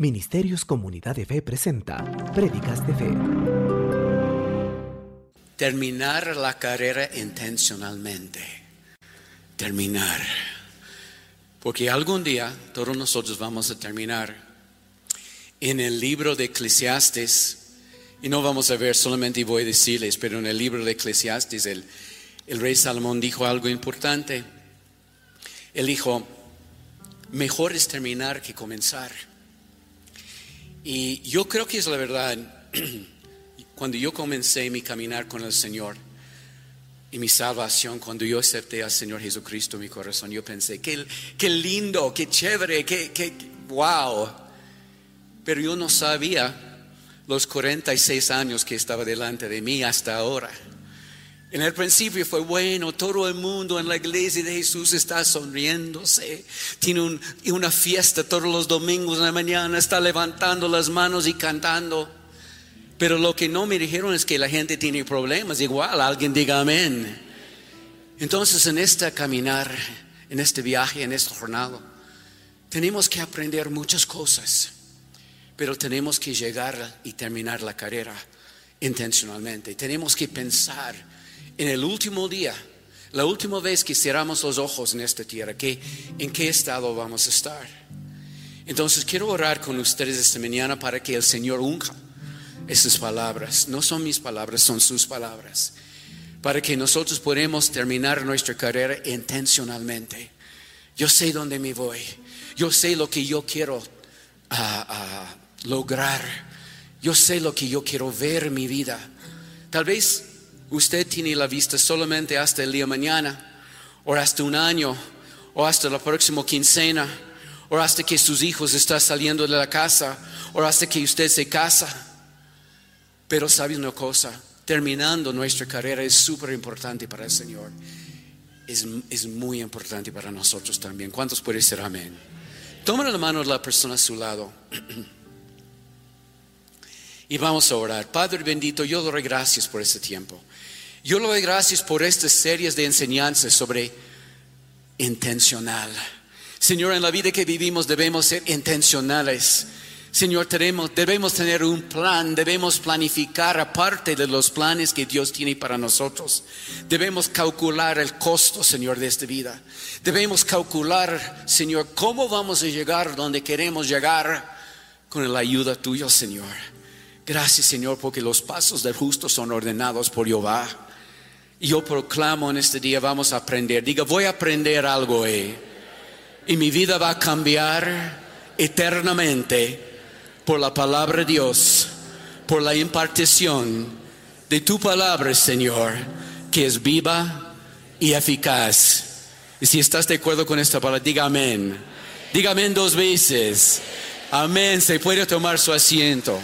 Ministerios Comunidad de Fe presenta Prédicas de Fe. Terminar la carrera intencionalmente. Terminar. Porque algún día todos nosotros vamos a terminar. En el libro de Eclesiastes, y no vamos a ver solamente voy a decirles, pero en el libro de Eclesiastes el, el rey Salomón dijo algo importante. Él dijo, mejor es terminar que comenzar. Y yo creo que es la verdad. Cuando yo comencé mi caminar con el Señor y mi salvación, cuando yo acepté al Señor Jesucristo en mi corazón, yo pensé, qué, qué lindo, qué chévere, qué, qué, wow. Pero yo no sabía los 46 años que estaba delante de mí hasta ahora. En el principio fue bueno, todo el mundo en la iglesia de Jesús está sonriéndose, tiene una fiesta todos los domingos en la mañana, está levantando las manos y cantando. Pero lo que no me dijeron es que la gente tiene problemas, igual alguien diga amén. Entonces en este caminar, en este viaje, en esta jornada, tenemos que aprender muchas cosas, pero tenemos que llegar y terminar la carrera intencionalmente. Tenemos que pensar en el último día, la última vez que cerramos los ojos en esta tierra, ¿en qué estado vamos a estar? Entonces quiero orar con ustedes esta mañana para que el Señor unja esas palabras. No son mis palabras, son sus palabras. Para que nosotros podamos terminar nuestra carrera intencionalmente. Yo sé dónde me voy. Yo sé lo que yo quiero ah, ah, lograr. Yo sé lo que yo quiero ver en mi vida. Tal vez usted tiene la vista solamente hasta el día mañana, o hasta un año, o hasta la próxima quincena, o hasta que sus hijos están saliendo de la casa, o hasta que usted se casa. Pero sabe una cosa, terminando nuestra carrera es súper importante para el Señor. Es, es, muy importante para nosotros también. ¿Cuántos pueden ser amén? Toma la mano de la persona a su lado. Y vamos a orar. Padre bendito, yo doy gracias por este tiempo. Yo le doy gracias por estas series de enseñanzas sobre intencional. Señor, en la vida que vivimos debemos ser intencionales. Señor, debemos, debemos tener un plan, debemos planificar aparte de los planes que Dios tiene para nosotros. Debemos calcular el costo, Señor, de esta vida. Debemos calcular, Señor, cómo vamos a llegar donde queremos llegar con la ayuda tuya, Señor. Gracias, Señor, porque los pasos del justo son ordenados por Jehová. Yo proclamo en este día, vamos a aprender. Diga, voy a aprender algo hoy. Y mi vida va a cambiar eternamente por la palabra de Dios, por la impartición de tu palabra, Señor, que es viva y eficaz. Y si estás de acuerdo con esta palabra, diga amén. Diga amén dos veces. Amén. Se puede tomar su asiento.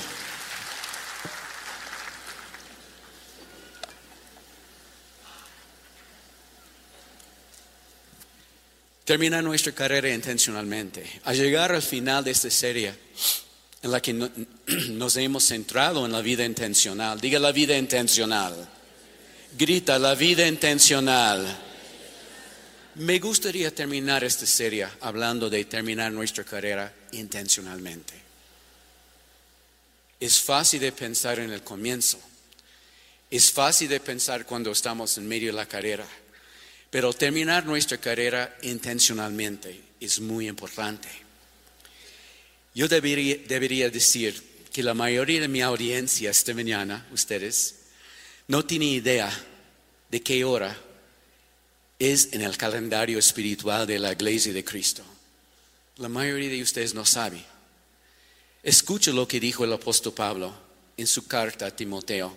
Terminar nuestra carrera intencionalmente. A llegar al final de esta serie en la que nos hemos centrado en la vida intencional. Diga la vida intencional. Grita la vida intencional. Me gustaría terminar esta serie hablando de terminar nuestra carrera intencionalmente. Es fácil de pensar en el comienzo. Es fácil de pensar cuando estamos en medio de la carrera. Pero terminar nuestra carrera intencionalmente es muy importante. Yo debería, decir que la mayoría de mi audiencia esta mañana, ustedes, no tiene idea de qué hora es en el calendario espiritual de la iglesia de Cristo. La mayoría de ustedes no sabe. Escucha lo que dijo el apóstol Pablo en su carta a Timoteo,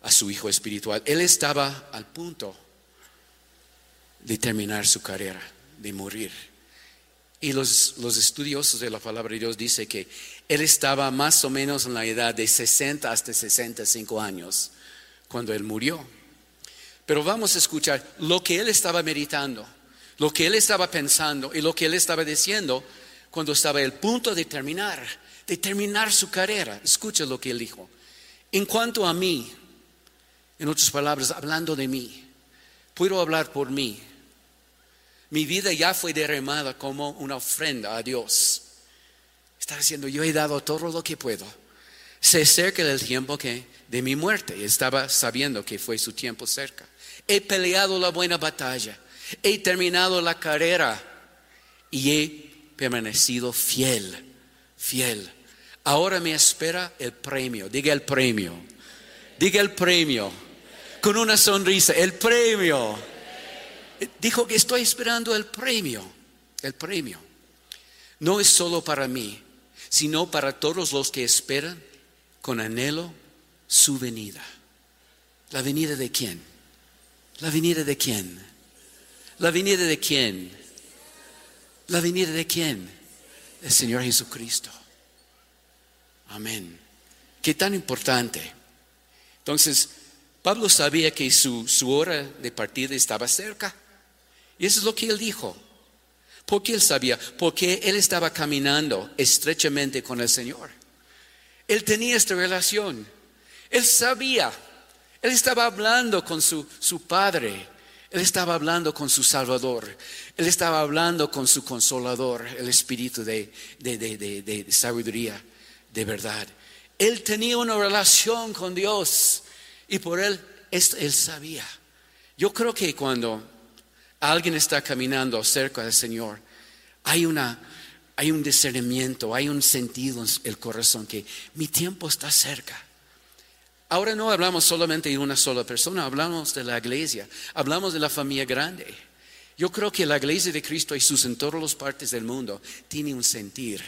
a su hijo espiritual. Él estaba al punto de terminar su carrera, de morir. Y los, los, estudiosos de la palabra de Dios dicen que él estaba más o menos en la edad de 60 hasta 65 años cuando él murió. Pero vamos a escuchar lo que él estaba meditando, lo que él estaba pensando y lo que él estaba diciendo cuando estaba el punto de terminar, de terminar su carrera. Escucha lo que él dijo. En cuanto a mí, en otras palabras, hablando de mí, puedo hablar por mí mi vida ya fue derramada como una ofrenda a Dios. Está diciendo, yo he dado todo lo que puedo. Se acerca el tiempo que, de mi muerte. Estaba sabiendo que fue su tiempo cerca. He peleado la buena batalla. He terminado la carrera. Y he permanecido fiel. Fiel. Ahora me espera el premio. Diga el premio. Diga el premio. Con una sonrisa. El premio. Dijo que estoy esperando el premio. El premio. No es solo para mí sino para todos los que esperan con anhelo su venida. ¿La venida de quién? ¿La venida de quién? ¿La venida de quién? ¿La venida de quién? El Señor Jesucristo. Amén. Qué tan importante. Entonces, Pablo sabía que su, su hora de partida estaba cerca. Y eso es lo que él dijo. ¿Por qué él sabía? Porque él estaba caminando estrechamente con el Señor. Él tenía esta relación. Él sabía. Él estaba hablando con su, Padre. Él estaba hablando con su Salvador. Él estaba hablando con su Consolador, el Espíritu de, de sabiduría, de verdad. Él tenía una relación con Dios y por él, él sabía. Yo creo que cuando alguien está caminando cerca del Señor, hay, una, hay un discernimiento, hay un sentido en el corazón que mi tiempo está cerca. Ahora no hablamos solamente de una sola persona, hablamos de la iglesia, hablamos de la familia grande. Yo creo que la iglesia de Cristo Jesús en todas las partes del mundo tiene un sentir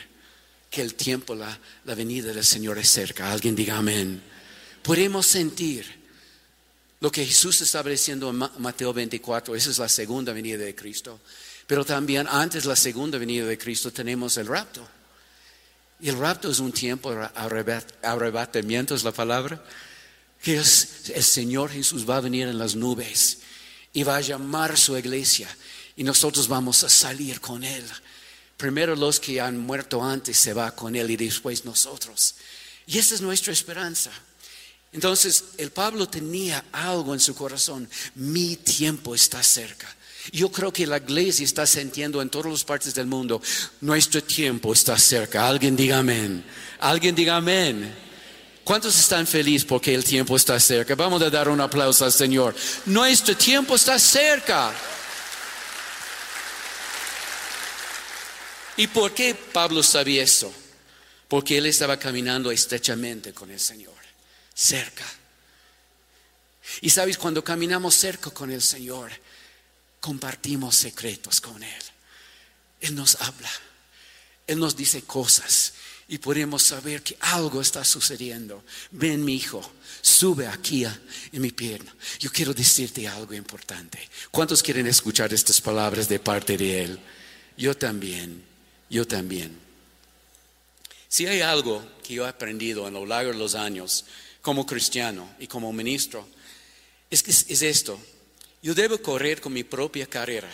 que el tiempo, la, la venida del Señor es cerca. Alguien diga amén. Podemos sentir lo que Jesús estaba diciendo en Mateo 24, esa es la segunda venida de Cristo. Pero también antes de la segunda venida de Cristo tenemos el rapto. Y el rapto es un tiempo, arrebatamiento es la palabra, que el Señor Jesús va a venir en las nubes y va a llamar a su iglesia y nosotros vamos a salir con Él. Primero los que han muerto antes se va con Él y después nosotros. Y esa es nuestra esperanza. Entonces, el Pablo tenía algo en su corazón. Mi tiempo está cerca. Yo creo que la iglesia está sintiendo en todas las partes del mundo, nuestro tiempo está cerca. Alguien diga amén. Alguien diga amén. ¿Cuántos están felices porque el tiempo está cerca? Vamos a dar un aplauso al Señor. Nuestro tiempo está cerca. ¿Y por qué Pablo sabía eso? Porque él estaba caminando estrechamente con el Señor cerca. Y sabes, cuando caminamos cerca con el Señor, compartimos secretos con Él. Él nos habla, Él nos dice cosas y podemos saber que algo está sucediendo. Ven, mi hijo, sube aquí en mi pierna. Yo quiero decirte algo importante. ¿Cuántos quieren escuchar estas palabras de parte de Él? Yo también, yo también. Si hay algo que yo he aprendido a lo largo de los años, como cristiano y como ministro es, que es esto. Yo debo correr con mi propia carrera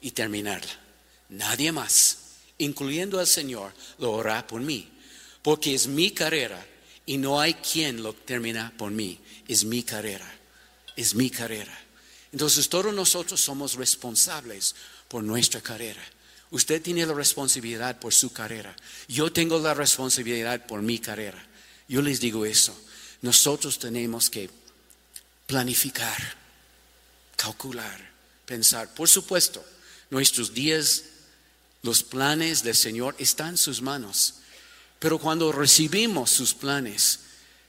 y terminarla. Nadie más, incluyendo al Señor, lo hará por mí. Porque es mi carrera y no hay quien lo termina por mí. Es mi carrera. Es mi carrera. Entonces todos nosotros somos responsables por nuestra carrera. Usted tiene la responsabilidad por su carrera. Yo tengo la responsabilidad por mi carrera. Yo les digo eso nosotros tenemos que planificar, calcular, pensar. Por supuesto, nuestros días, los planes del Señor están en sus manos. Pero cuando recibimos sus planes,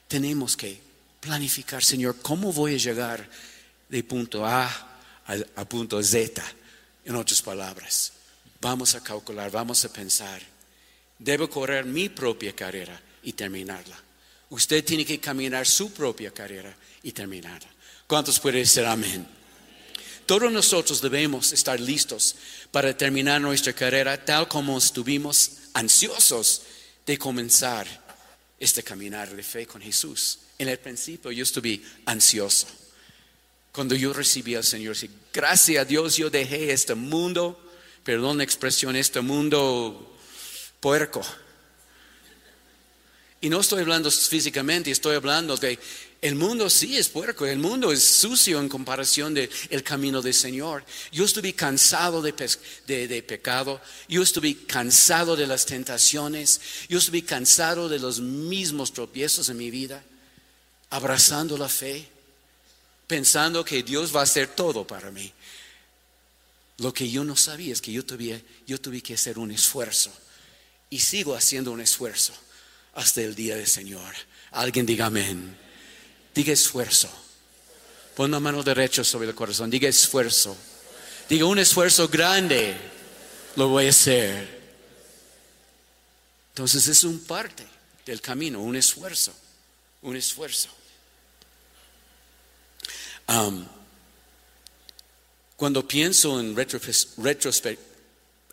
tenemos que planificar, Señor, ¿cómo voy a llegar de punto A a, punto Z? En otras palabras, vamos a calcular, vamos a pensar. Debo correr mi propia carrera y terminarla. Usted tiene que caminar su propia carrera y terminarla. ¿Cuántos pueden decir amén? Todos nosotros debemos estar listos para terminar nuestra carrera tal como estuvimos ansiosos de comenzar este caminar de fe con Jesús. En el principio yo estuve ansioso. Cuando yo recibí al Señor, gracias a Dios yo dejé este mundo, perdón la expresión, este mundo puerco Y no estoy hablando físicamente, estoy hablando de el mundo sí es puerco, el mundo es sucio en comparación del el camino del Señor. Yo estuve cansado de, de, de, pecado, yo estuve cansado de las tentaciones, yo estuve cansado de los mismos tropiezos en mi vida, abrazando la fe, pensando que Dios va a hacer todo para mí. Lo que yo no sabía es que yo tuve, yo tuve que hacer un esfuerzo y sigo haciendo un esfuerzo hasta el día del Señor. Alguien diga amén. Diga esfuerzo. Pon la mano derecha sobre el corazón. Diga esfuerzo. Diga un esfuerzo grande. Lo voy a hacer. Entonces es un parte del camino, un esfuerzo. Un esfuerzo. cuando pienso en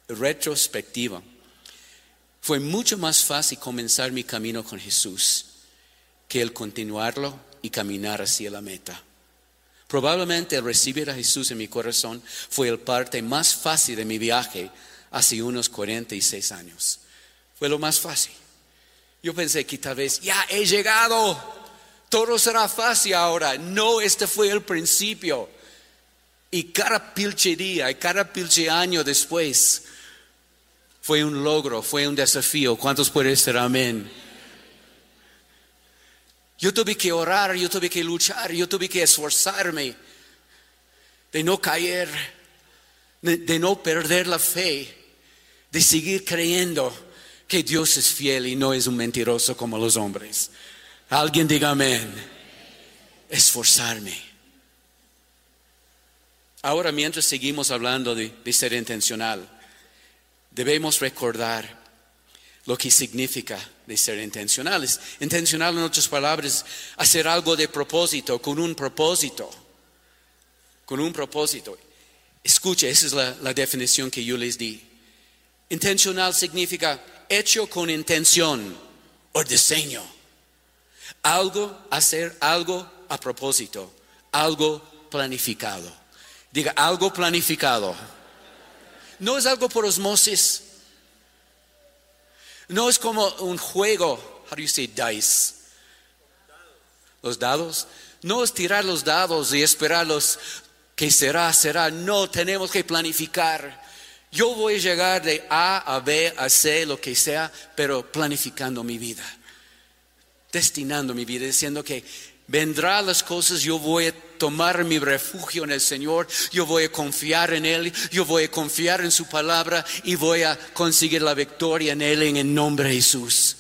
retrospectiva, fue mucho más fácil comenzar mi camino con Jesús que el continuarlo y caminar hacia la meta. Probablemente el recibir a Jesús en mi corazón fue el parte más fácil de mi viaje hace unos 46 años. Fue lo más fácil. Yo pensé que tal vez ya he llegado, todo será fácil ahora. No, este fue el principio. Y cada pilche día y cada pilche año después fue un logro, fue un desafío. ¿Cuántos pueden ser amén? Yo tuve que orar, yo tuve que luchar, yo tuve que esforzarme de no caer, de, no perder la fe, de seguir creyendo que Dios es fiel y no es un mentiroso como los hombres. Alguien diga amén. Esforzarme. Ahora, mientras seguimos hablando de ser intencional, debemos recordar lo que significa ser intencionales. Intencional, en otras palabras, hacer algo de propósito, con un propósito. Con un propósito. Escucha, esa es la, la definición que yo les di. Intencional significa hecho con intención o diseño. Algo, hacer algo a propósito, algo planificado. Diga, algo planificado. No es algo por osmosis, no es como un juego, how do you say dice? Los dados. No es tirar los dados y esperarlos que será, será. No, tenemos que planificar. Yo voy a llegar de A a B a C, lo que sea, pero planificando mi vida, destinando mi vida, diciendo que vendrán las cosas, yo voy a tomar mi refugio en el Señor, yo voy a confiar en Él, yo voy a confiar en su palabra y voy a conseguir la victoria en Él en el nombre de Jesús.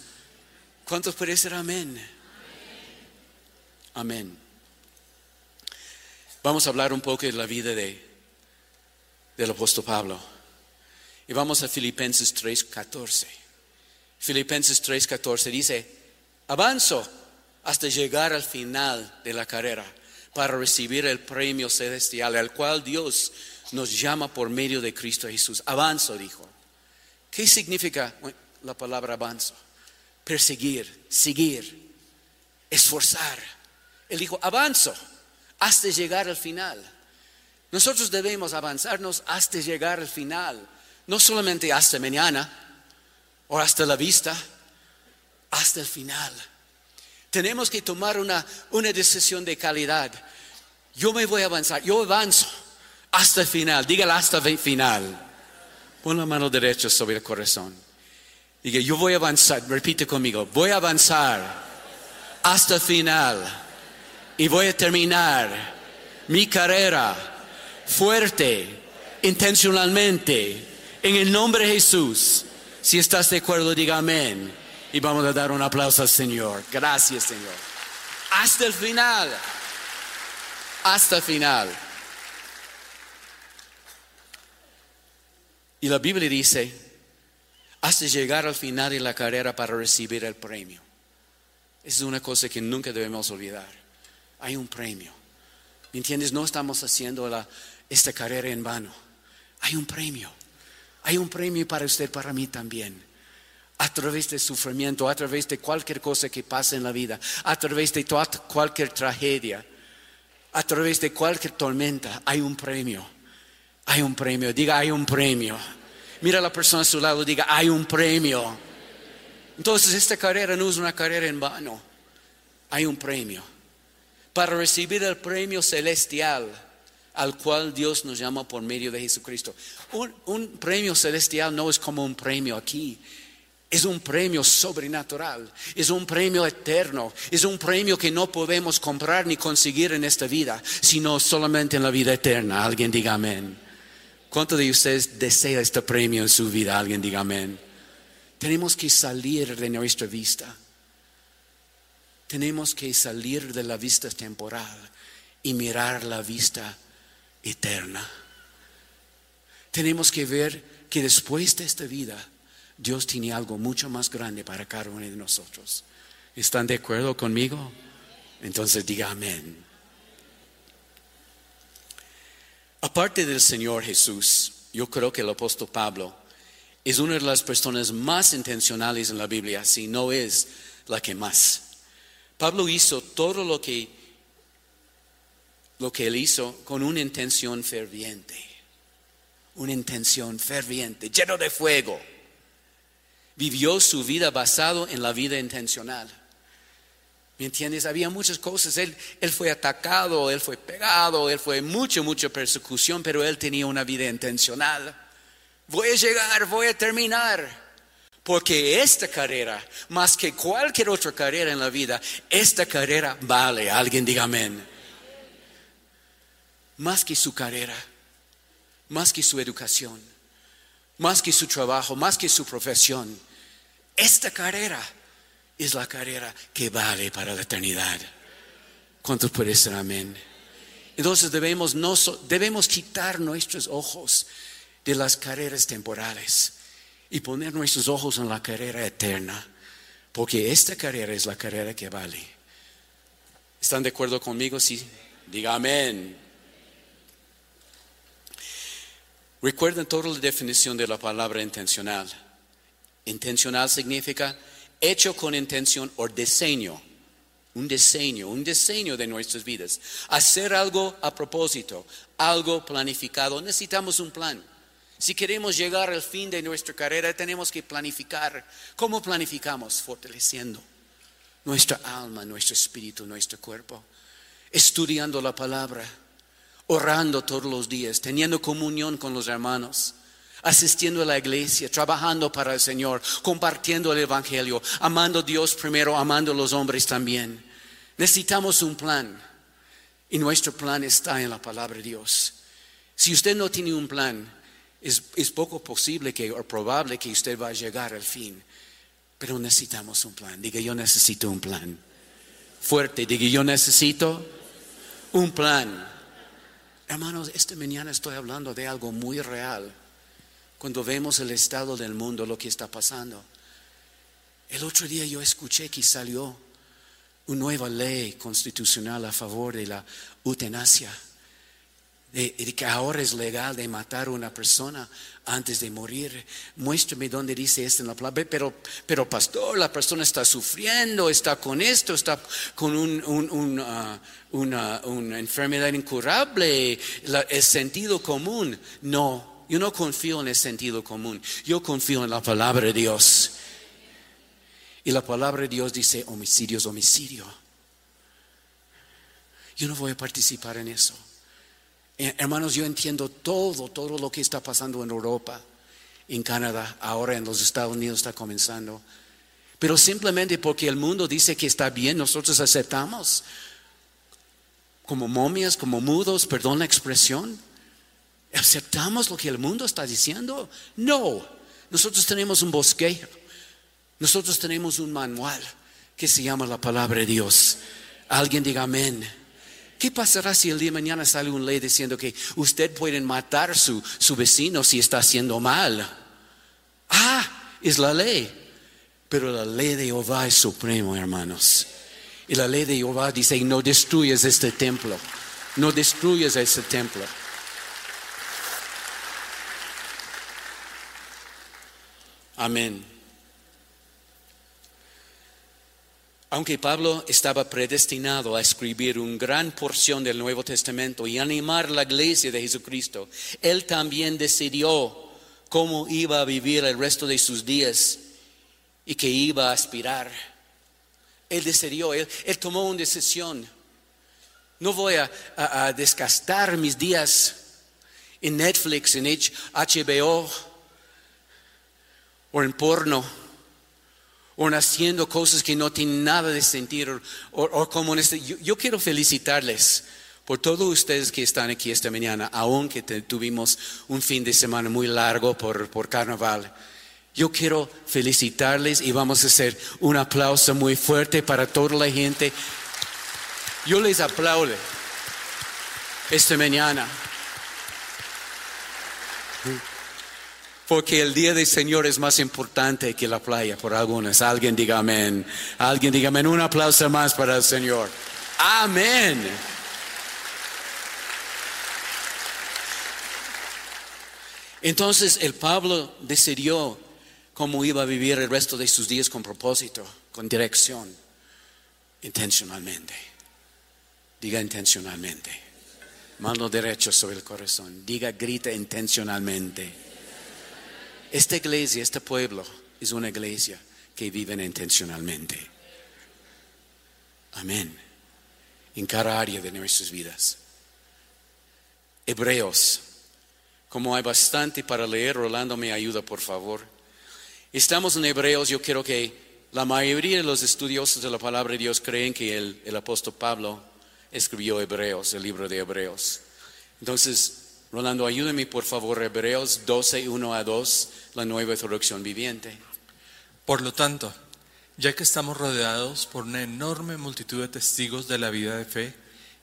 ¿Cuántos pueden decir amén? Amén. Vamos a hablar un poco de la vida de, del apóstol Pablo. Y vamos a Filipenses 3:14. Filipenses 3:14 dice, avanzo hasta llegar al final de la carrera para recibir el premio celestial al cual Dios nos llama por medio de Cristo Jesús. Avanzo, dijo. ¿Qué significa la palabra avanzo? Perseguir, seguir, esforzar. Él dijo, avanzo hasta llegar al final. Nosotros debemos avanzarnos hasta llegar al final, no solamente hasta mañana o hasta la vista, hasta el final. Tenemos que tomar una, una decisión de calidad. Yo me voy a avanzar, yo avanzo hasta el final, dígale hasta el final. Pon la mano derecha sobre el corazón. Diga, yo voy a avanzar, repite conmigo, voy a avanzar hasta el final y voy a terminar mi carrera fuerte, intencionalmente, en el nombre de Jesús. Si estás de acuerdo, diga amén. Y vamos a dar un aplauso al Señor. Gracias, Señor. Hasta el final. Hasta el final. Y la Biblia dice, hasta llegar al final de la carrera para recibir el premio. Es una cosa que nunca debemos olvidar. Hay un premio. ¿Me entiendes? No estamos haciendo esta carrera en vano. Hay un premio. Hay un premio para usted, para mí también a través del sufrimiento, a través de cualquier cosa que pase en la vida, a través de cualquier tragedia, a través de cualquier tormenta, hay un premio. Hay un premio. Diga, hay un premio. Mira a la persona a su lado, diga, hay un premio. Entonces esta carrera no es una carrera en vano. Hay un premio. Para recibir el premio celestial al cual Dios nos llama por medio de Jesucristo. Un, premio celestial no es como un premio aquí. Es un premio sobrenatural, es un premio eterno, es un premio que no podemos comprar ni conseguir en esta vida, sino solamente en la vida eterna. Alguien diga amén. ¿Cuántos de ustedes desea este premio en su vida? Alguien diga amén. Tenemos que salir de nuestra vista. Tenemos que salir de la vista temporal y mirar la vista eterna. Tenemos que ver que después de esta vida, Dios tiene algo mucho más grande para cada uno de nosotros. ¿Están de acuerdo conmigo? Entonces diga amén. Aparte del Señor Jesús, yo creo que el apóstol Pablo es una de las personas más intencionales en la Biblia, si no es la que más. Pablo hizo todo lo que, lo que él hizo con una intención ferviente, una intención ferviente, lleno de fuego. Vivió su vida basado en la vida intencional. ¿Me entiendes? Había muchas cosas. Él, él fue atacado, él fue pegado, él fue mucha, mucha persecución, pero él tenía una vida intencional voy a llegar, voy a terminar. Porque esta carrera, más que cualquier otra carrera en la vida, esta carrera vale. Alguien diga amén. Más que su carrera, más que su educación, más que su trabajo, más que su profesión. Esta carrera es la carrera que vale para la eternidad. ¿Cuántos pueden decir amén? Entonces debemos, no, debemos quitar nuestros ojos de las carreras temporales y poner nuestros ojos en la carrera eterna, porque esta carrera es la carrera que vale. ¿Están de acuerdo conmigo? Sí. Diga amén. Recuerden toda la definición de la palabra intencional. Intencional significa hecho con intención o diseño. Un diseño, un diseño de nuestras vidas. Hacer algo a propósito, algo planificado. Necesitamos un plan. Si queremos llegar al fin de nuestra carrera, tenemos que planificar. ¿Cómo planificamos? Fortaleciendo nuestra alma, nuestro espíritu, nuestro cuerpo. Estudiando la palabra, orando todos los días, teniendo comunión con los hermanos asistiendo a la iglesia, trabajando para el Señor, compartiendo el Evangelio, amando a Dios primero, amando a los hombres también. Necesitamos un plan y nuestro plan está en la palabra de Dios. Si usted no tiene un plan, es, poco posible que, o probable que usted va a llegar al fin. Pero necesitamos un plan. Diga, yo necesito un plan. Fuerte, diga, yo necesito un plan. Hermanos, esta mañana estoy hablando de algo muy real. Cuando vemos el estado del mundo, lo que está pasando. El otro día yo escuché que salió una nueva ley constitucional a favor de la eutanasia de, que ahora es legal de matar a una persona antes de morir. Muéstrame dónde dice esto en la palabra. Pero, pero pastor, la persona está sufriendo, está con esto, está con uh, una, enfermedad incurable, el sentido común. No, yo no confío en el sentido común. Yo confío en la palabra de Dios. Y la palabra de Dios dice homicidio es homicidio. Yo no voy a participar en eso. Eh, hermanos, yo entiendo todo, todo lo que está pasando en Europa, en Canadá, ahora en los Estados Unidos está comenzando. Pero simplemente porque el mundo dice que está bien, nosotros aceptamos. Como momias, como mudos, perdón la expresión. ¿Aceptamos lo que el mundo está diciendo? No. Nosotros tenemos un bosquejo. Nosotros tenemos un manual que se llama la palabra de Dios. Alguien diga amén. ¿Qué pasará si el día de mañana sale una ley diciendo que usted puede matar a su, su vecino si está haciendo mal? Ah, es la ley. Pero la ley de Jehová es supremo, hermanos. Y la ley de Jehová dice, no destruyes este templo. No destruyes este templo. Amén. Aunque Pablo estaba predestinado a escribir una gran porción del Nuevo Testamento y animar la iglesia de Jesucristo, él también decidió cómo iba a vivir el resto de sus días y que iba a aspirar. Él decidió, él, tomó una decisión. No voy a, a, a desgastar mis días en Netflix, en HBO, o en porno, o en haciendo cosas que no tienen nada de sentido, o, como en este. Yo, yo, quiero felicitarles por todos ustedes que están aquí esta mañana, aunque tuvimos un fin de semana muy largo por, por carnaval. Yo quiero felicitarles y vamos a hacer un aplauso muy fuerte para toda la gente. Yo les aplaudo esta mañana. Porque el día del Señor es más importante que la playa por algunas. Alguien diga amén. Alguien diga amén. Un aplauso más para el Señor. Amén. Entonces el Pablo decidió cómo iba a vivir el resto de sus días con propósito, con dirección, intencionalmente. Diga intencionalmente. Mano derecha sobre el corazón. Diga, grita intencionalmente. Esta iglesia, este pueblo, es una iglesia que vive intencionalmente. Amén. En cada área de nuestras vidas. Hebreos. Como hay bastante para leer, Rolando me ayuda, por favor. Estamos en Hebreos, yo creo que la mayoría de los estudiosos de la palabra de Dios creen que el, el apóstol Pablo escribió Hebreos, el libro de Hebreos. Entonces, Rolando, ayúdame por favor, Hebreos 12, 1 a 2, la nueva traducción viviente. Por lo tanto, ya que estamos rodeados por una enorme multitud de testigos de la vida de fe,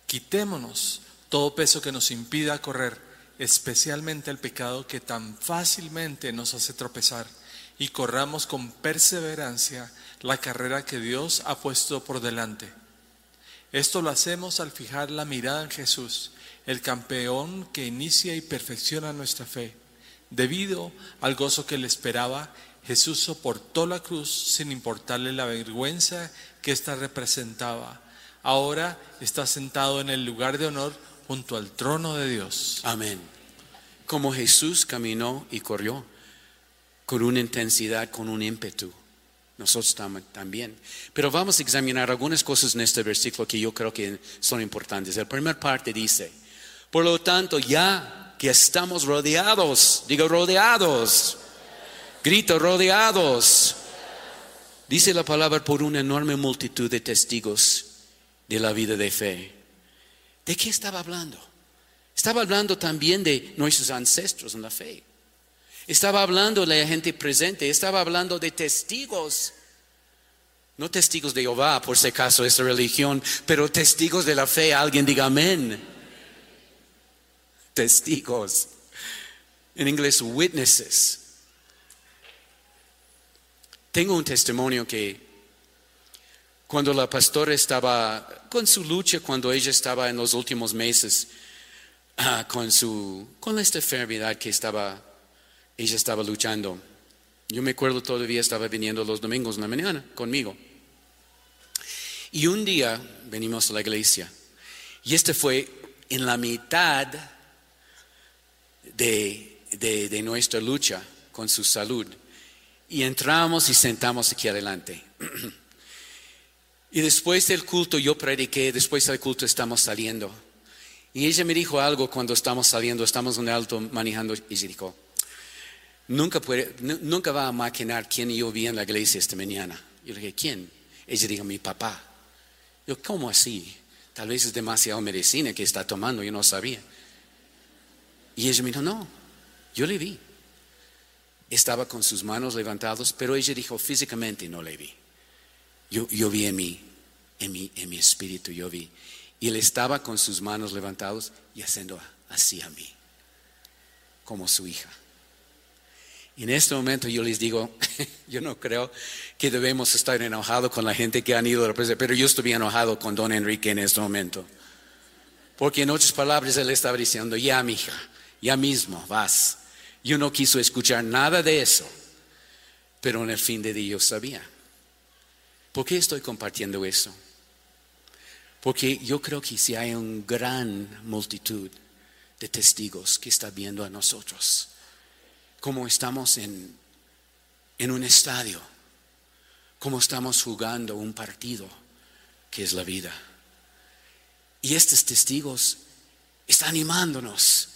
quitémonos todo peso que nos impida correr, especialmente el pecado que tan fácilmente nos hace tropezar, y corramos con perseverancia la carrera que Dios ha puesto por delante. Esto lo hacemos al fijar la mirada en Jesús, el campeón que inicia y perfecciona nuestra fe. Debido al gozo que le esperaba, Jesús soportó la cruz sin importarle la vergüenza que ésta representaba. Ahora está sentado en el lugar de honor junto al trono de Dios. Amén. Como Jesús caminó y corrió con una intensidad, con un ímpetu. Nosotros también. Pero vamos a examinar algunas cosas en este versículo que yo creo que son importantes. La primera parte dice, por lo tanto, ya que estamos rodeados, digo rodeados, grito rodeados, dice la palabra por una enorme multitud de testigos de la vida de fe. ¿De qué estaba hablando? Estaba hablando también de nuestros ancestros en la fe. Estaba hablando de la gente presente, estaba hablando de testigos. No testigos de Jehová, por si acaso, esa religión, pero testigos de la fe. Alguien diga amén. Testigos. En inglés, witnesses. Tengo un testimonio que cuando la pastora estaba con su lucha, cuando ella estaba en los últimos meses uh, con, su, con esta enfermedad que estaba ella estaba luchando. Yo me acuerdo todavía estaba viniendo los domingos en la mañana conmigo. Y un día venimos a la iglesia. Y este fue en la mitad de, de, de nuestra lucha con su salud. Y entramos y sentamos aquí adelante. Y después del culto yo prediqué, después del culto estamos saliendo. Y ella me dijo algo cuando estamos saliendo, estamos en alto manejando, y ella dijo, nunca, puede, nunca va a maquinar quién yo vi en la iglesia esta mañana. Yo le dije, ¿quién? Ella dijo, mi papá. Yo, ¿cómo así? Tal vez es demasiada medicina que está tomando, yo no sabía. Y ella me dijo, no, yo le vi. Estaba con sus manos levantadas, pero ella dijo, físicamente no le vi. Yo, yo vi en mí, en mi, en mi espíritu, yo vi. Y él estaba con sus manos levantadas y haciendo así a mí, como su hija. En este momento yo les digo, yo no creo que debemos estar enojados con la gente que han ido a la presa, pero yo estoy enojado con don Enrique en este momento. Porque en otras palabras él estaba diciendo, ya mi hija, ya mismo vas. Yo no quiso escuchar nada de eso, pero en el fin de día yo sabía. ¿Por qué estoy compartiendo eso? Porque yo creo que si hay una gran multitud de testigos que está viendo a nosotros, como estamos en, en un estadio, como estamos jugando un partido que es la vida. Y estos testigos están animándonos.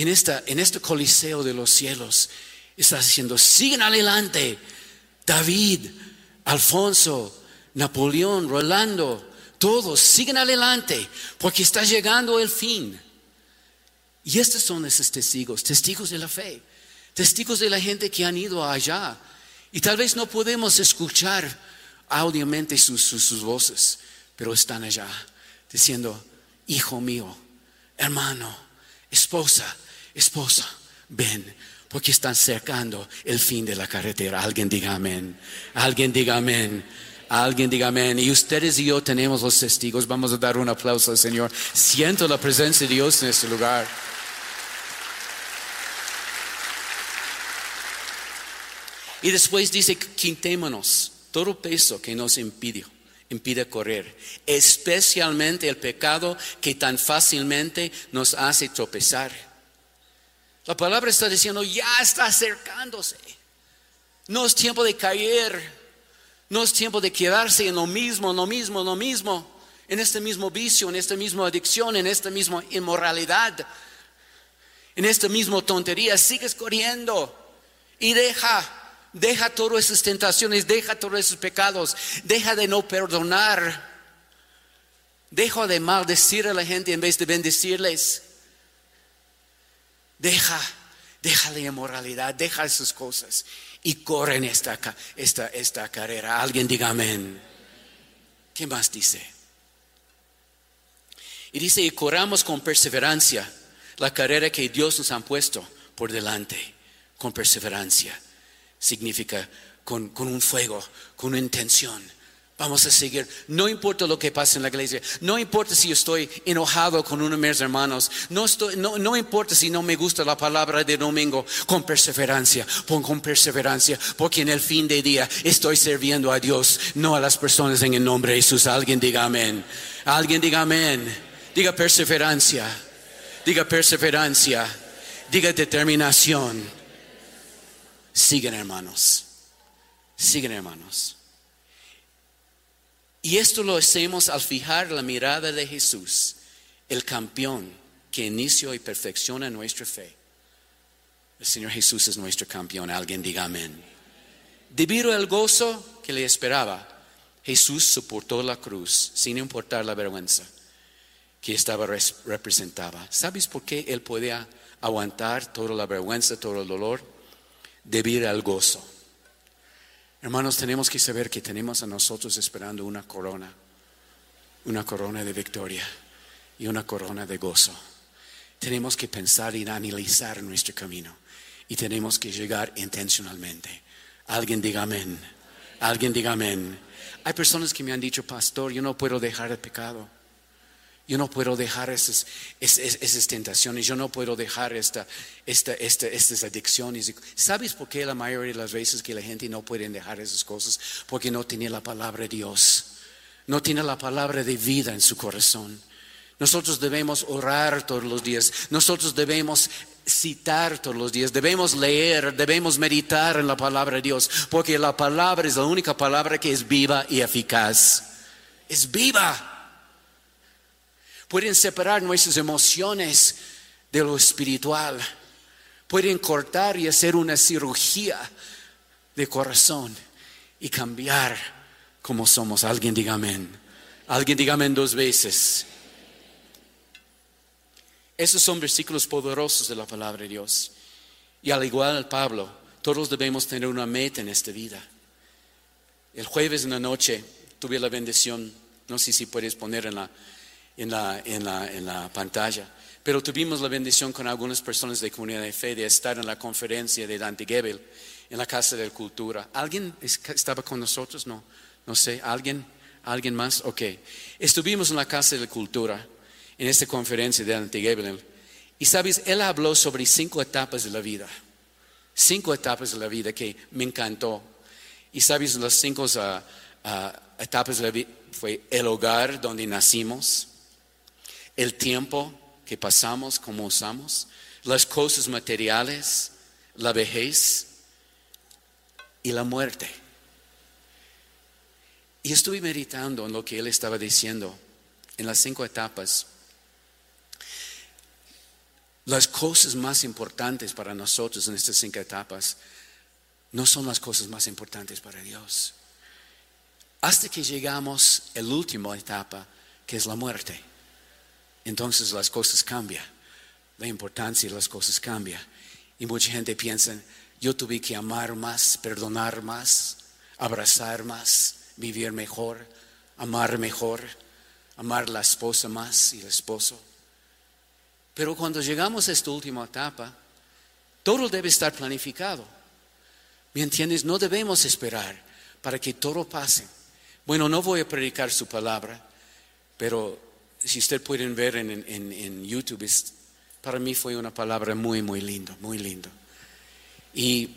En, esta, en este coliseo de los cielos está diciendo, siguen adelante. David, Alfonso, Napoleón, Rolando, todos siguen adelante porque está llegando el fin. Y estos son esos testigos, testigos de la fe, testigos de la gente que han ido allá. Y tal vez no podemos escuchar audiamente sus, sus, voces, pero están allá diciendo, hijo mío, hermano, esposa, esposa, ven, porque están cercando el fin de la carretera. Alguien diga amén. Alguien diga amén. Alguien diga amén. Y ustedes y yo tenemos los testigos. Vamos a dar un aplauso al Señor. Siento la presencia de Dios en este lugar. Y después dice, quintémonos todo peso que nos impide, impide correr, especialmente el pecado que tan fácilmente nos hace tropezar. La palabra está diciendo, ya está acercándose. No es tiempo de caer, no es tiempo de quedarse en lo mismo, en lo mismo, en lo mismo, en este mismo vicio, en esta misma adicción, en esta misma inmoralidad, en esta misma tontería. Sigues corriendo y deja Deja todas esas tentaciones, deja todos esos pecados, deja de no perdonar, deja de maldecir a la gente en vez de bendecirles. Deja, deja la inmoralidad, deja esas cosas y corre en esta, esta, esta carrera. Alguien diga amén. ¿Qué más dice? Y dice, y corramos con perseverancia la carrera que Dios nos ha puesto por delante, con perseverancia significa con, un fuego, con una intención. Vamos a seguir. No importa lo que pase en la iglesia. No importa si estoy enojado con uno de mis hermanos. No, no, importa si no me gusta la palabra de domingo. Con perseverancia. Pon con perseverancia. Porque en el fin de día estoy sirviendo a Dios, no a las personas en el nombre de Jesús. Alguien diga amén. Alguien diga amén. Diga perseverancia. Diga perseverancia. Diga determinación. Siguen hermanos, siguen hermanos. Y esto lo hacemos al fijar la mirada de Jesús, el campeón que inició y perfecciona nuestra fe. El Señor Jesús es nuestro campeón. Alguien diga amén. Debido al gozo que le esperaba, Jesús soportó la cruz sin importar la vergüenza que estaba representaba. ¿Sabes por qué él podía aguantar toda la vergüenza, todo el dolor? debido al gozo. Hermanos, tenemos que saber que tenemos a nosotros esperando una corona, una corona de victoria y una corona de gozo. Tenemos que pensar y analizar nuestro camino y tenemos que llegar intencionalmente. Alguien diga amén. Alguien diga amén. Hay personas que me han dicho, pastor, yo no puedo dejar el pecado. Yo no puedo dejar esas, esas, tentaciones, yo no puedo dejar esta, esta, estas adicciones. ¿Sabes por qué la mayoría de las veces que la gente no puede dejar esas cosas? Porque no tiene la palabra de Dios, no tiene la palabra de vida en su corazón. Nosotros debemos orar todos los días, nosotros debemos citar todos los días, debemos leer, debemos meditar en la palabra de Dios, porque la palabra es la única palabra que es viva y eficaz. Es viva pueden separar nuestras emociones de lo espiritual, pueden cortar y hacer una cirugía de corazón y cambiar como somos. Alguien diga amén. Alguien diga amén dos veces. Esos son versículos poderosos de la palabra de Dios. Y al igual Pablo, todos debemos tener una meta en esta vida. El jueves en la noche tuve la bendición, no sé si puedes poner en la, en la, en la, en la pantalla. Pero tuvimos la bendición con algunas personas de comunidad de fe de estar en la conferencia de Dante Gebel en la Casa de la Cultura. ¿Alguien estaba con nosotros? No, no sé. ¿Alguien? ¿Alguien más? Ok. Estuvimos en la Casa de la Cultura en esta conferencia de Dante Gebel. Y sabes, él habló sobre cinco etapas de la vida. Cinco etapas de la vida que me encantó. Y sabes, las cinco uh, uh, etapas de la vida fue el hogar donde nacimos el tiempo que pasamos, como usamos, las cosas materiales, la vejez y la muerte. Y estuve meditando en lo que él estaba diciendo en las cinco etapas. Las cosas más importantes para nosotros en estas cinco etapas no son las cosas más importantes para Dios. Hasta que llegamos a la última etapa, que es la muerte. Entonces las cosas cambian. La importancia de las cosas cambia. Y mucha gente piensa, yo tuve que amar más, perdonar más, abrazar más, vivir mejor, amar mejor, amar la esposa más y el esposo. Pero cuando llegamos a esta última etapa, todo debe estar planificado. ¿Me entiendes? No debemos esperar para que todo pase. Bueno, no voy a predicar su palabra, pero si usted pueden ver en, YouTube, para mí fue una palabra muy, muy lindo, muy lindo. Y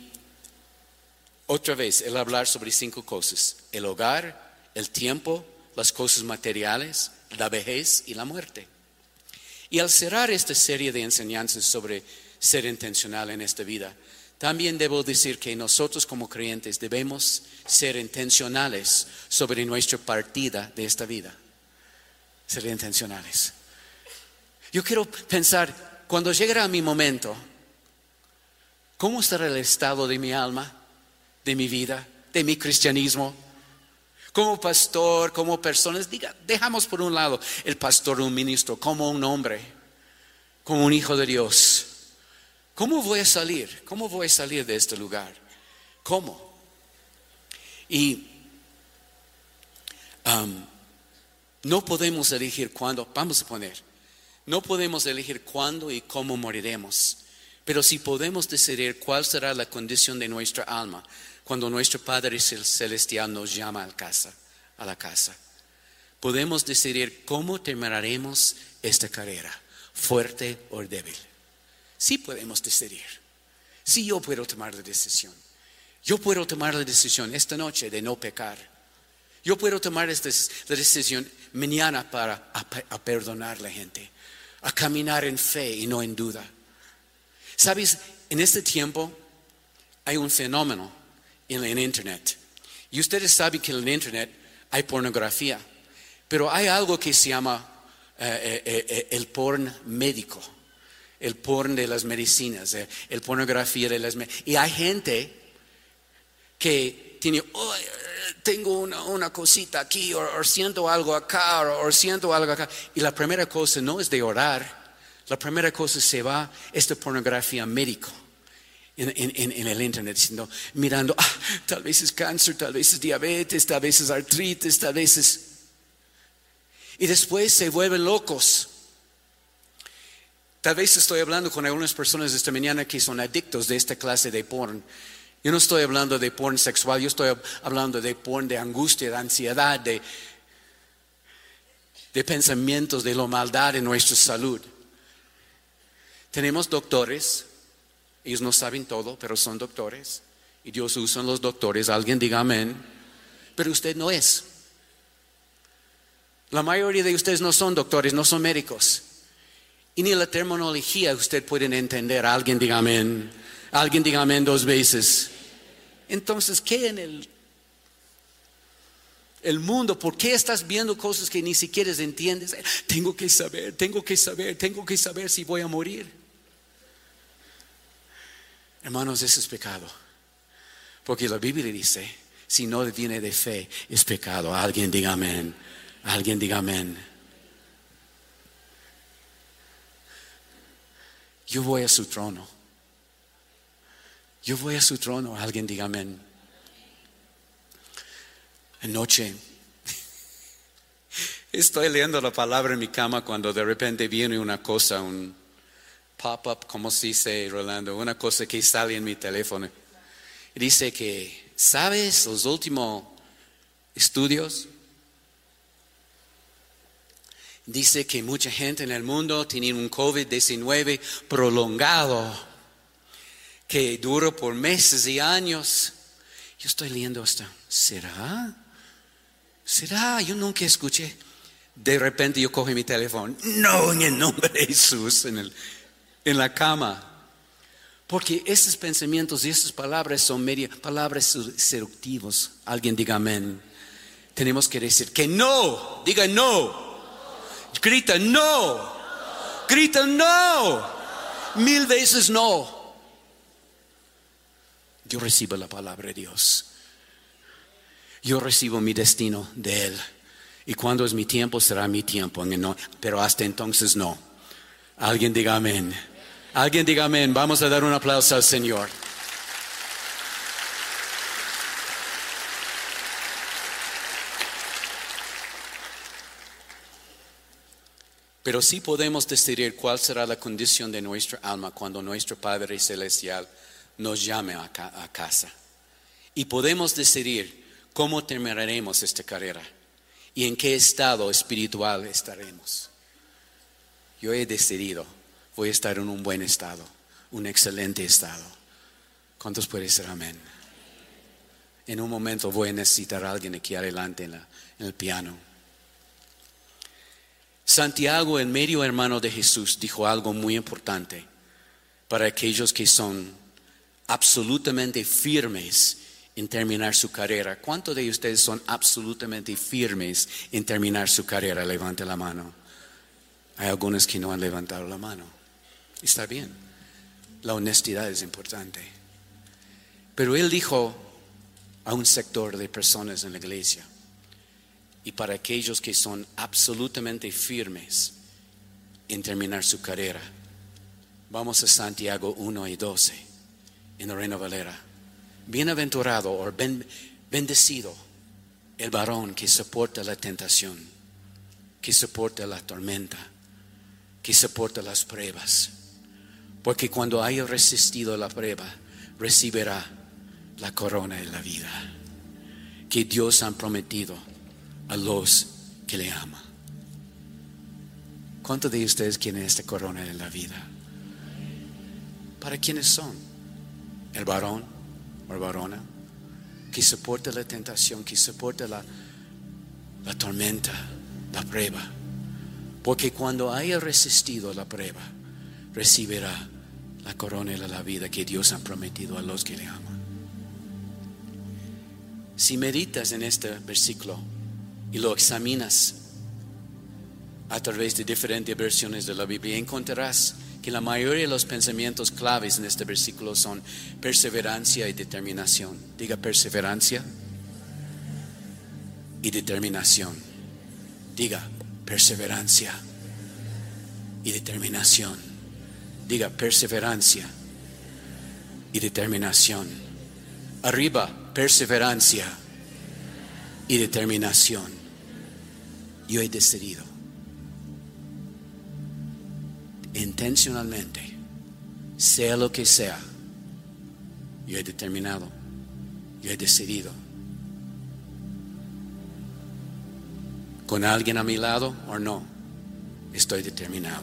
otra vez, el hablar sobre cinco cosas, el hogar, el tiempo, las cosas materiales, la vejez y la muerte. Y al cerrar esta serie de enseñanzas sobre ser intencional en esta vida, también debo decir que nosotros como creyentes debemos ser intencionales sobre nuestra partida de esta vida. Ser intencionales. Yo quiero pensar, cuando llegará mi momento, ¿cómo estará el estado de mi alma, de mi vida, de mi cristianismo? Como pastor, como personas, diga, dejamos por un lado el pastor, un ministro, como un hombre, como un hijo de Dios. ¿Cómo voy a salir? ¿Cómo voy a salir de este lugar? ¿Cómo? Y um, no podemos elegir cuándo, vamos a poner, no podemos elegir cuándo y cómo moriremos, pero sí podemos decidir cuál será la condición de nuestra alma cuando nuestro Padre Celestial nos llama a la casa. A la casa. Podemos decidir cómo terminaremos esta carrera, fuerte o débil. Sí podemos decidir. Sí yo puedo tomar la decisión. Yo puedo tomar la decisión esta noche de no pecar. Yo puedo tomar esta, la decisión mañana para a, perdonar a la gente, a caminar en fe y no en duda. Sabes, en este tiempo hay un fenómeno en el Internet. Y ustedes saben que en el Internet hay pornografía, pero hay algo que se llama eh, eh, eh, el porn médico el porn de las medicinas, el, pornografía de las Y hay gente que tiene, tengo una, cosita aquí, o, siento algo acá, o, siento algo acá. Y la primera cosa no es de orar, la primera cosa se va, esta pornografía médico. En, en, el internet, sino mirando, ah, tal vez es cáncer, tal vez es diabetes, tal vez es artritis, tal vez es... Y después se vuelven locos Tal vez estoy hablando con algunas personas esta mañana que son adictos de esta clase de porn. Yo no estoy hablando de porn sexual, yo estoy hablando de porn de angustia, de ansiedad, de, de pensamientos de la maldad en nuestra salud. Tenemos doctores, ellos no saben todo, pero son doctores. Y Dios usa los doctores, alguien diga amén. Pero usted no es. La mayoría de ustedes no son doctores, no son médicos. Y ni la terminología usted puede entender. Alguien diga amén. Alguien diga amén dos veces. Entonces, ¿qué en el, el mundo? ¿Por qué estás viendo cosas que ni siquiera entiendes? Tengo que saber, tengo que saber, tengo que saber si voy a morir. Hermanos, eso es pecado. Porque la Biblia dice, si no viene de fe, es pecado. Alguien diga amén. Alguien diga amén. Yo voy a su trono. Yo voy a su trono. Alguien diga amén. Anoche estoy leyendo la palabra en mi cama cuando de repente viene una cosa, un pop-up, como se dice Rolando, una cosa que sale en mi teléfono. dice que, ¿sabes los últimos estudios? Dice que mucha gente en el mundo tiene un COVID-19 prolongado, que duró por meses y años. Yo estoy leyendo esto. ¿Será? ¿Será? Yo nunca escuché. De repente yo cojo mi teléfono. No, en el nombre de Jesús, en, el, en la cama. Porque esos pensamientos y esas palabras son media, palabras seductivos. Alguien diga amén Tenemos que decir que no. Diga no. Grita no. Grita no. Mil veces no. Yo recibo la palabra de Dios. Yo recibo mi destino de Él. Y cuando es mi tiempo, será mi tiempo. Pero hasta entonces no. Alguien diga amén. Alguien diga amén. Vamos a dar un aplauso al Señor. Pero sí podemos decidir cuál será la condición de nuestra alma cuando nuestro Padre Celestial nos llame a, casa. Y podemos decidir cómo terminaremos esta carrera y en qué estado espiritual estaremos. Yo he decidido, voy a estar en un buen estado, un excelente estado. ¿Cuántos pueden ser amén? En un momento voy a necesitar a alguien aquí adelante en el piano. Santiago, el medio hermano de Jesús, dijo algo muy importante para aquellos que son absolutamente firmes en terminar su carrera. ¿Cuántos de ustedes son absolutamente firmes en terminar su carrera? Levante la mano. Hay algunos que no han levantado la mano. Está bien. La honestidad es importante. Pero él dijo a un sector de personas en la iglesia, y para aquellos que son absolutamente firmes en terminar su carrera. Vamos a Santiago 1 y 12 en la Reina Valera. Bienaventurado o bendecido el varón que soporta la tentación, que soporta la tormenta, que soporta las pruebas. Porque cuando haya resistido la prueba, recibirá la corona de la vida que Dios ha prometido a los que le aman. ¿Cuántos de ustedes quieren esta corona en la vida? ¿Para quiénes son? El varón o varona que soporta la tentación, que soporta la, la tormenta, la prueba. Porque cuando haya resistido la prueba, recibirá la corona de la vida que Dios ha prometido a los que le aman. Si meditas en este versículo, y lo examinas a través de diferentes versiones de la Biblia, encontrarás que la mayoría de los pensamientos claves en este versículo son perseverancia y determinación. Diga perseverancia y determinación. Diga perseverancia y determinación. Diga perseverancia y determinación. Arriba, perseverancia y determinación yo he decidido intencionalmente, sea lo que sea, yo he determinado, yo he decidido. Con alguien a mi lado o no, estoy determinado.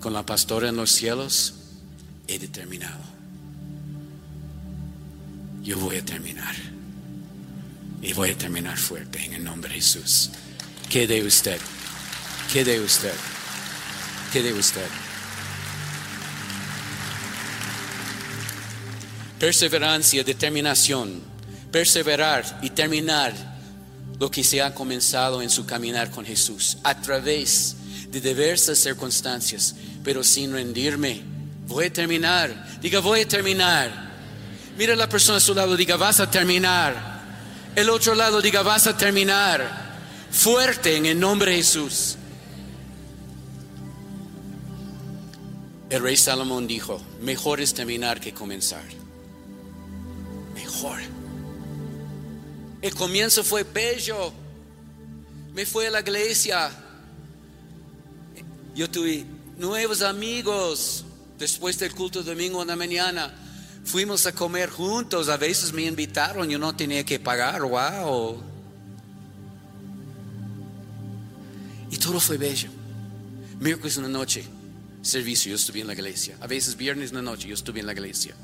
Con la pastora en los cielos, he determinado. Yo voy a terminar. Y voy a terminar fuerte en el nombre de Jesús. ¿Qué de usted? ¿Qué de usted? ¿Qué de usted? Perseverancia, determinación, perseverar y terminar lo que se ha comenzado en su caminar con Jesús a través de diversas circunstancias, pero sin rendirme. Voy a terminar. Diga, voy a terminar. Mira la persona a su lado, diga, vas a terminar. El otro lado diga, vas a terminar fuerte en el nombre de Jesús. El rey Salomón dijo, mejor es terminar que comenzar. Mejor. El comienzo fue bello. Me fui a la iglesia. Yo tuve nuevos amigos después del culto domingo en la mañana. Fuimos a comer juntos, a veces me invitaron, yo no tenía que pagar, wow. Y todo fue bello. Miércoles en la noche, servicio, yo estuve en la iglesia. A veces viernes en la noche, yo estuve en la iglesia.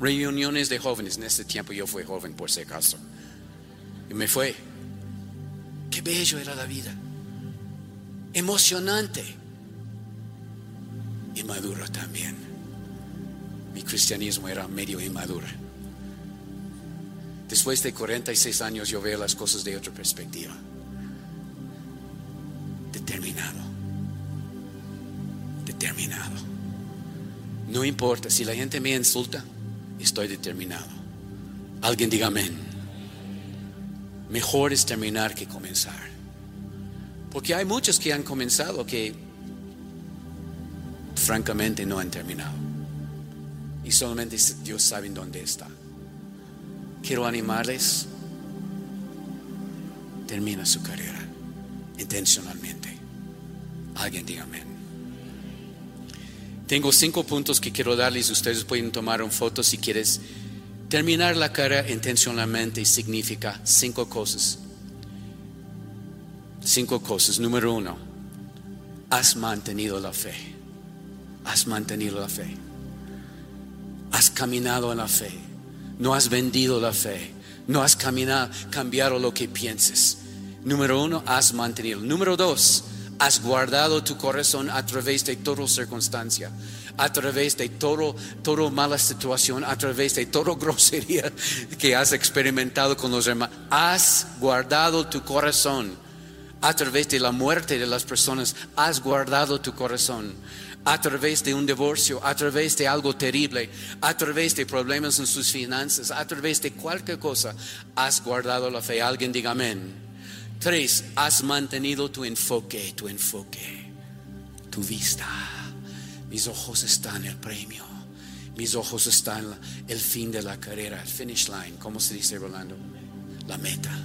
Reuniones de jóvenes, en ese tiempo yo fui joven por si acaso. Y me fue. Qué bello era la vida. Emocionante. Y maduro también mi cristianismo era medio inmaduro. Después de 46 años yo veo las cosas de otra perspectiva. Determinado. Determinado. No importa si la gente me insulta, estoy determinado. Alguien diga amén. Mejor es terminar que comenzar. Porque hay muchos que han comenzado que francamente no han terminado. Y solamente Dios sabe dónde está. Quiero animarles. Termina su carrera intencionalmente. Alguien diga amén. Tengo cinco puntos que quiero darles. Ustedes pueden tomar una foto si quieres. Terminar la carrera intencionalmente significa cinco cosas. Cinco cosas. Número uno, has mantenido la fe. Has mantenido la fe. Has caminado en la fe. No has vendido la fe. No has caminado, cambiado lo que pienses. Número uno, has mantenido. Número dos, has guardado tu corazón a través de toda circunstancia, a través de todo, toda mala situación, a través de toda grosería que has experimentado con los hermanos. Has guardado tu corazón a través de la muerte de las personas. Has guardado tu corazón a través de un divorcio, a través de algo terrible, a través de problemas en sus finanzas, a través de cualquier cosa, has guardado la fe. Alguien diga amén. Tres, has mantenido tu enfoque, tu enfoque, tu vista. Mis ojos están en el premio. Mis ojos están en el fin de la carrera, el finish line. ¿Cómo se dice, Rolando? La meta.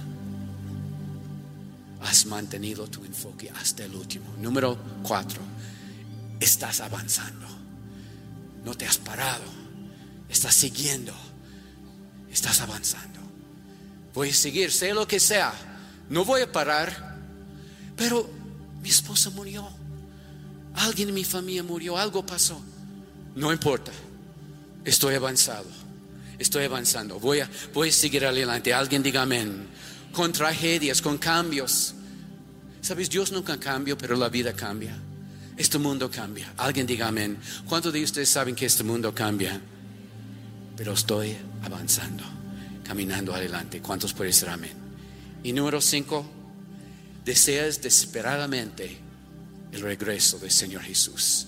Has mantenido tu enfoque hasta el último. Número cuatro, estás avanzando. No te has parado. Estás siguiendo. Estás avanzando. Voy a seguir, sé lo que sea. No voy a parar. Pero mi esposa murió. Alguien en mi familia murió. Algo pasó. No importa. Estoy avanzado. Estoy avanzando. Voy a, voy a seguir adelante. Alguien diga amén. Con tragedias, con cambios. Sabes, Dios nunca cambia, pero la vida cambia. Este mundo cambia. Alguien diga amén. ¿Cuántos de ustedes saben que este mundo cambia? Pero estoy avanzando, caminando adelante. ¿Cuántos pueden ser amén? Y número cinco, deseas desesperadamente el regreso del Señor Jesús.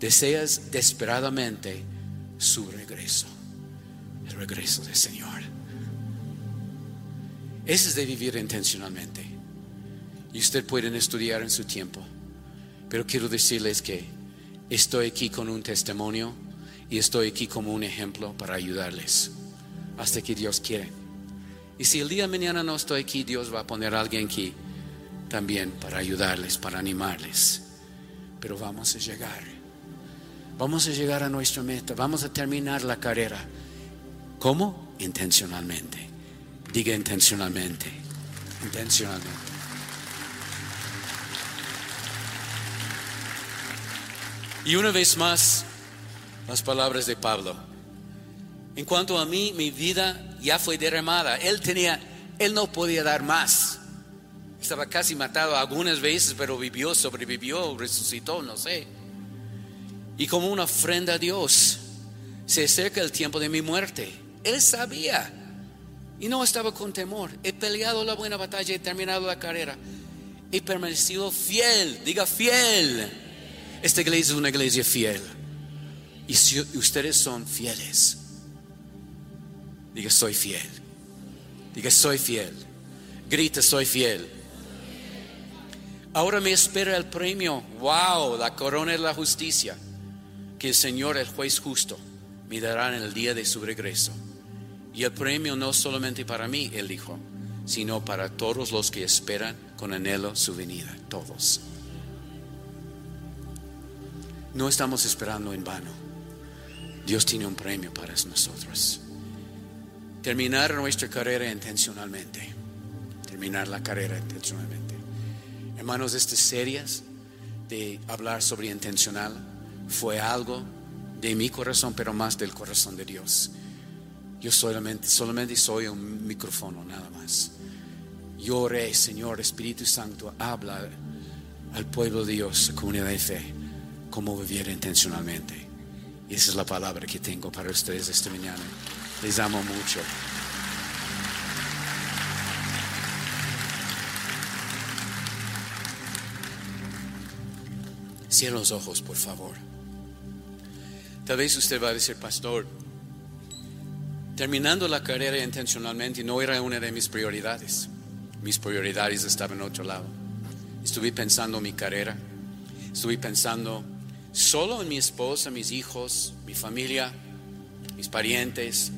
Deseas desesperadamente su regreso. El regreso del Señor. Ese es de vivir intencionalmente. Y usted pueden estudiar en su tiempo. Pero quiero decirles que estoy aquí con un testimonio y estoy aquí como un ejemplo para ayudarles hasta que Dios quiere. Y si el día de mañana no estoy aquí, Dios va a poner a alguien aquí también para ayudarles, para animarles. Pero vamos a llegar. Vamos a llegar a nuestra meta. Vamos a terminar la carrera. ¿Cómo? Intencionalmente. Diga intencionalmente. Intencionalmente. Y una vez más, las palabras de Pablo. En cuanto a mí, mi vida ya fue derramada. Él tenía, él no podía dar más. Estaba casi matado algunas veces, pero vivió, sobrevivió, resucitó, no sé. Y como una ofrenda a Dios, se acerca el tiempo de mi muerte. Él sabía y no estaba con temor. He peleado la buena batalla, he terminado la carrera. He permanecido fiel, diga fiel. Esta iglesia es una iglesia fiel. Y ustedes son fieles, diga soy fiel. Diga soy fiel. Grita soy fiel. Ahora me espera el premio. Wow, la corona de la justicia. Que el Señor, el juez justo, me dará en el día de su regreso. Y el premio no solamente para mí, Él dijo, sino para todos los que esperan con anhelo su venida. Todos. No estamos esperando en vano. Dios tiene un premio para nosotros. Terminar nuestra carrera intencionalmente. Terminar la carrera intencionalmente. Hermanos, estas series de hablar sobre intencional fue algo de mi corazón, pero más del corazón de Dios. Yo solamente, soy un micrófono, nada más. Yo oré, Señor Espíritu Santo, habla al pueblo de Dios, comunidad de fe cómo vivir intencionalmente. Y esa es la palabra que tengo para ustedes esta mañana. Les amo mucho. Cierra los ojos, por favor. Tal vez usted va a decir, pastor, terminando la carrera intencionalmente no era una de mis prioridades. Mis prioridades estaban en otro lado. Estuve pensando en mi carrera, estuve pensando solo en mi esposa, mis hijos, mi familia, mis parientes,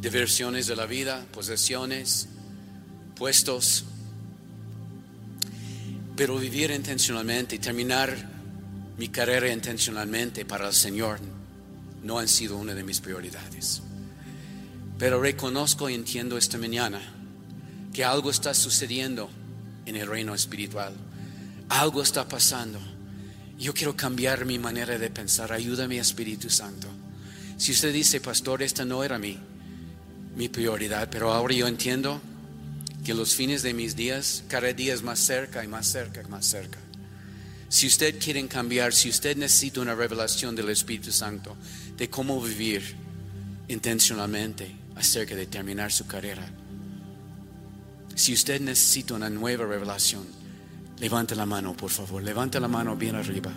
diversiones de la vida, posesiones, puestos. Pero vivir intencionalmente terminar mi carrera intencionalmente para el Señor no han sido una de mis prioridades. Pero reconozco y entiendo esta mañana que algo está sucediendo en el reino espiritual. Algo está pasando. Yo quiero cambiar mi manera de pensar. Ayúdame, Espíritu Santo. Si usted dice, pastor, esta no era mi, mi prioridad, pero ahora yo entiendo que los fines de mis días, cada día es más cerca y más cerca y más cerca. Si usted quiere cambiar, si usted necesita una revelación del Espíritu Santo de cómo vivir intencionalmente acerca de terminar su carrera, si usted necesita una nueva revelación, levante la mano, por favor, levante la mano bien arriba,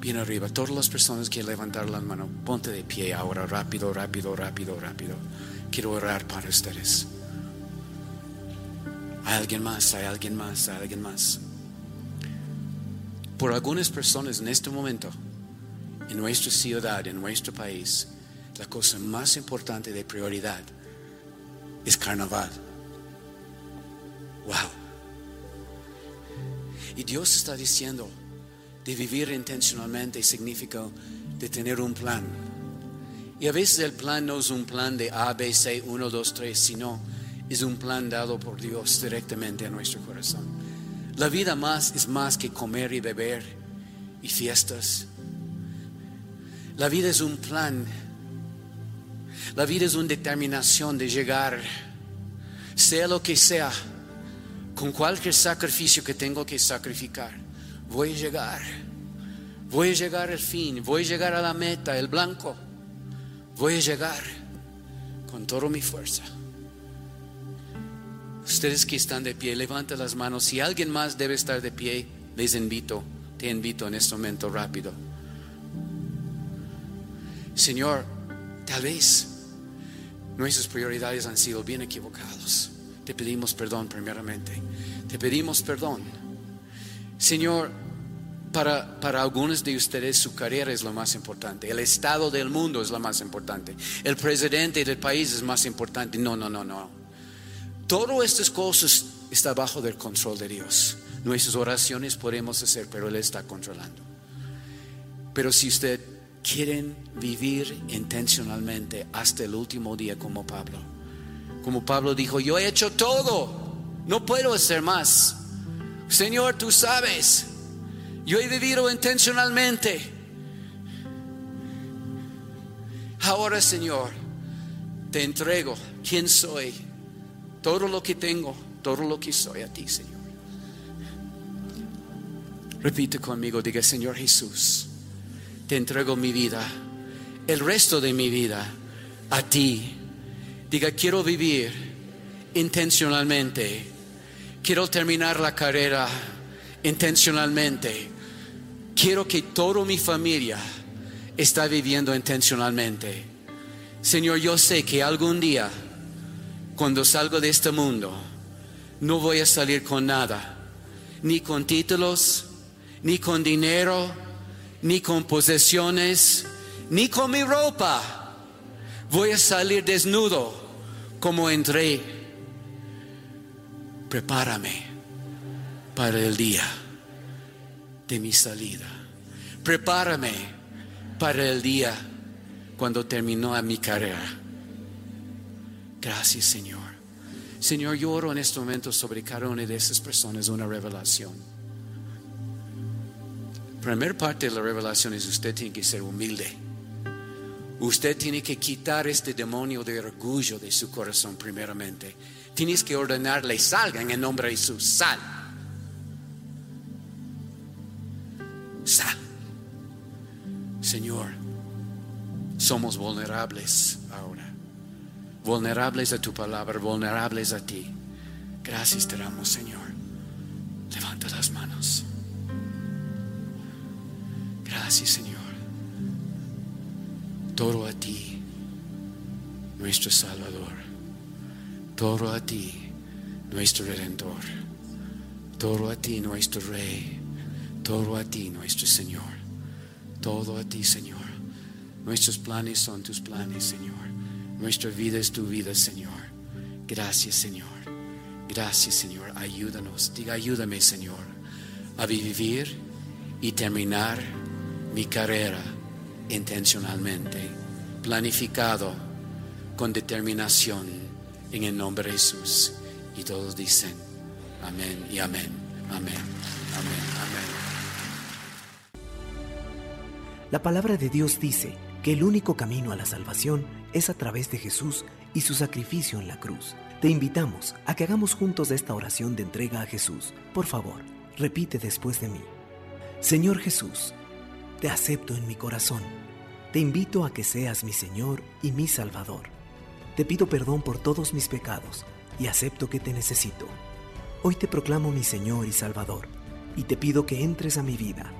bien arriba. Todas las personas que levantar la mano, ponte de pie ahora, rápido, rápido, rápido, rápido. Quiero orar para ustedes. Hay alguien más, hay alguien más, hay alguien más. Por algunas personas en este momento, en nuestra ciudad, en nuestro país, la cosa más importante de prioridad es carnaval. Wow. Y Dios está diciendo, de vivir intencionalmente significa de tener un plan. Y a veces el plan no es un plan de A, B, C, 1, 2, 3, sino es un plan dado por Dios directamente a nuestro corazón. La vida más es más que comer y beber y fiestas. La vida es un plan. La vida es una determinación de llegar, sea lo que sea, con cualquier sacrificio que tengo que sacrificar. Voy a llegar. Voy a llegar al fin. Voy a llegar a la meta, el blanco. Voy a llegar con toda mi fuerza. Ustedes que están de pie, levanten las manos. Si alguien más debe estar de pie, les invito, te invito en este momento rápido. Señor, tal vez nuestras prioridades han sido bien equivocadas. Te pedimos perdón primeramente. Te pedimos perdón. Señor, para, para, algunos de ustedes su carrera es lo más importante, el estado del mundo es lo más importante, el presidente del país es más importante. No, no, no, no. Todas estas cosas están bajo del control de Dios. Nuestras oraciones podemos hacer, pero Él está controlando. Pero si usted quieren vivir intencionalmente hasta el último día como Pablo, como Pablo dijo, yo he hecho todo, no puedo hacer más. Señor, tú sabes, yo he vivido intencionalmente. Ahora, Señor, te entrego quién soy, todo lo que tengo, todo lo que soy a ti, Señor. Repite conmigo, diga, Señor Jesús, te entrego mi vida, el resto de mi vida, a ti. Diga, quiero vivir intencionalmente, quiero terminar la carrera intencionalmente, quiero que toda mi familia está viviendo intencionalmente. Señor, yo sé que algún día, cuando salgo de este mundo, no voy a salir con nada, ni con títulos, ni con dinero, ni con posesiones, ni con mi ropa. Voy a salir desnudo como entré. Prepárame para el día de mi salida. Prepárame para el día cuando terminó mi carrera. Gracias, Señor. Señor, yo oro en este momento sobre cada una de esas personas una revelación. Primer parte de la revelación es usted tiene que ser humilde. Usted tiene que quitar este demonio de orgullo de su corazón primeramente. Tienes que ordenarle, salga en el nombre de Jesús, sal. Sal. Señor, somos vulnerables ahora. Vulnerables a tu palabra, vulnerables a ti. Gracias te damos, Señor. Levanta las manos. Gracias, Señor. Todo a ti, nuestro Salvador. Todo a ti, nuestro Redentor. Todo a ti, nuestro Rey. Todo a ti, nuestro Señor. Todo a ti, Señor. Nuestros planes son tus planes, Señor. Nuestra vida es tu vida, Señor. Gracias, Señor. Gracias, Señor. Ayúdanos. Diga, ayúdame, Señor, a vivir y terminar mi carrera intencionalmente, planificado, con determinación, en el nombre de Jesús. Y todos dicen, amén y amén, amén, amén. La palabra de Dios dice que el único camino a la salvación es a través de Jesús y su sacrificio en la cruz. Te invitamos a que hagamos juntos esta oración de entrega a Jesús. Por favor, repite después de mí. Señor Jesús, te acepto en mi corazón. Te invito a que seas mi Señor y mi Salvador. Te pido perdón por todos mis pecados y acepto que te necesito. Hoy te proclamo mi Señor y Salvador y te pido que entres a mi vida.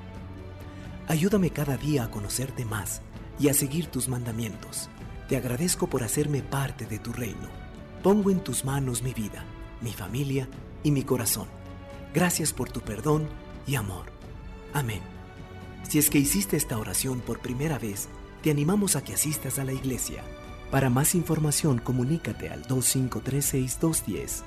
Ayúdame cada día a conocerte más y a seguir tus mandamientos. Te agradezco por hacerme parte de tu reino. Pongo en tus manos mi vida, mi familia y mi corazón. Gracias por tu perdón y amor. Amén. Si es que hiciste esta oración por primera vez, te animamos a que asistas a la iglesia. Para más información, comunícate al 2536210